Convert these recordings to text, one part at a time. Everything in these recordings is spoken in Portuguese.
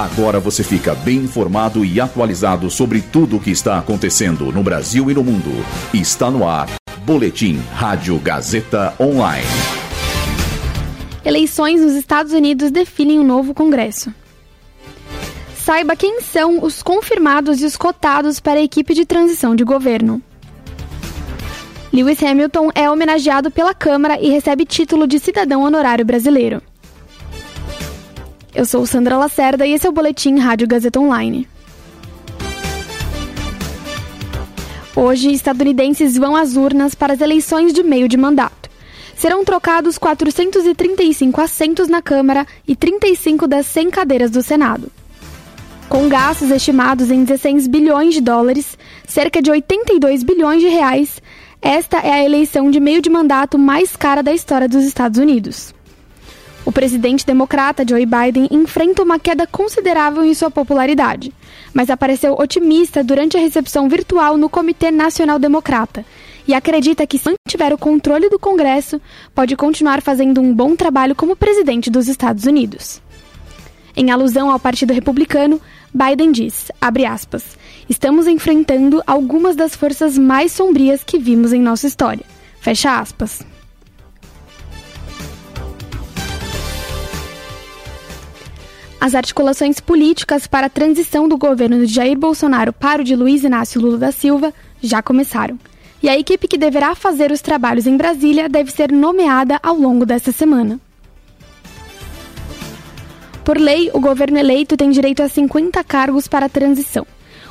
Agora você fica bem informado e atualizado sobre tudo o que está acontecendo no Brasil e no mundo. Está no ar. Boletim Rádio Gazeta Online. Eleições nos Estados Unidos definem um novo Congresso. Saiba quem são os confirmados e os cotados para a equipe de transição de governo. Lewis Hamilton é homenageado pela Câmara e recebe título de cidadão honorário brasileiro. Eu sou Sandra Lacerda e esse é o Boletim Rádio Gazeta Online. Hoje, estadunidenses vão às urnas para as eleições de meio de mandato. Serão trocados 435 assentos na Câmara e 35 das 100 cadeiras do Senado. Com gastos estimados em 16 bilhões de dólares, cerca de 82 bilhões de reais, esta é a eleição de meio de mandato mais cara da história dos Estados Unidos. O presidente democrata Joe Biden enfrenta uma queda considerável em sua popularidade, mas apareceu otimista durante a recepção virtual no Comitê Nacional Democrata e acredita que, se mantiver o controle do Congresso, pode continuar fazendo um bom trabalho como presidente dos Estados Unidos. Em alusão ao Partido Republicano, Biden diz, aspas, estamos enfrentando algumas das forças mais sombrias que vimos em nossa história. Fecha aspas. As articulações políticas para a transição do governo de Jair Bolsonaro para o de Luiz Inácio Lula da Silva já começaram. E a equipe que deverá fazer os trabalhos em Brasília deve ser nomeada ao longo desta semana. Por lei, o governo eleito tem direito a 50 cargos para a transição.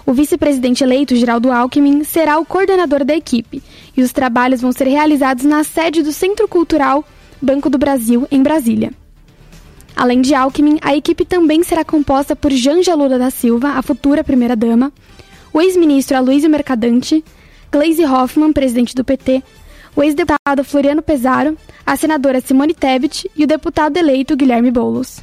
O vice-presidente eleito, Geraldo Alckmin, será o coordenador da equipe e os trabalhos vão ser realizados na sede do Centro Cultural Banco do Brasil, em Brasília. Além de Alckmin, a equipe também será composta por Janja Lula da Silva, a futura primeira-dama, o ex-ministro Aloysio Mercadante, Gleisi Hoffmann, presidente do PT, o ex-deputado Floriano Pesaro, a senadora Simone Tebet e o deputado eleito Guilherme Boulos.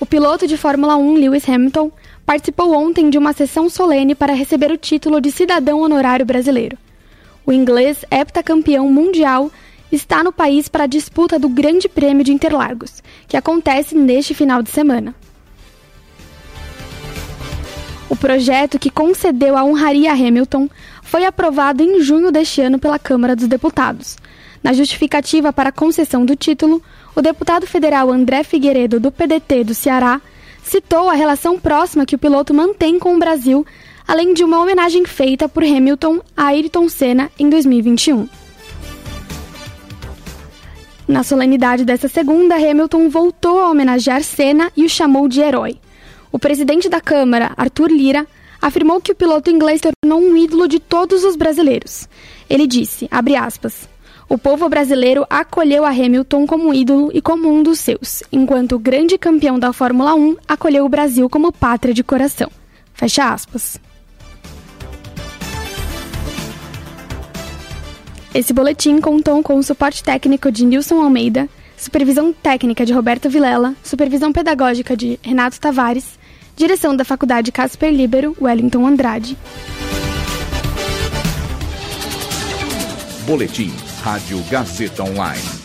O piloto de Fórmula 1 Lewis Hamilton participou ontem de uma sessão solene para receber o título de cidadão honorário brasileiro. O inglês, heptacampeão mundial, está no país para a disputa do Grande Prêmio de Interlagos, que acontece neste final de semana. O projeto que concedeu a honraria a Hamilton foi aprovado em junho deste ano pela Câmara dos Deputados. Na justificativa para a concessão do título, o deputado federal André Figueiredo, do PDT do Ceará, citou a relação próxima que o piloto mantém com o Brasil além de uma homenagem feita por Hamilton a Ayrton Senna em 2021. Na solenidade dessa segunda, Hamilton voltou a homenagear Senna e o chamou de herói. O presidente da Câmara, Arthur Lira, afirmou que o piloto inglês tornou um ídolo de todos os brasileiros. Ele disse, aspas, o povo brasileiro acolheu a Hamilton como ídolo e como um dos seus, enquanto o grande campeão da Fórmula 1 acolheu o Brasil como pátria de coração. Fecha aspas. Esse boletim contou com o suporte técnico de Nilson Almeida, supervisão técnica de Roberto Vilela, supervisão pedagógica de Renato Tavares, direção da Faculdade Casper Libero, Wellington Andrade. Boletim Rádio Gazeta Online.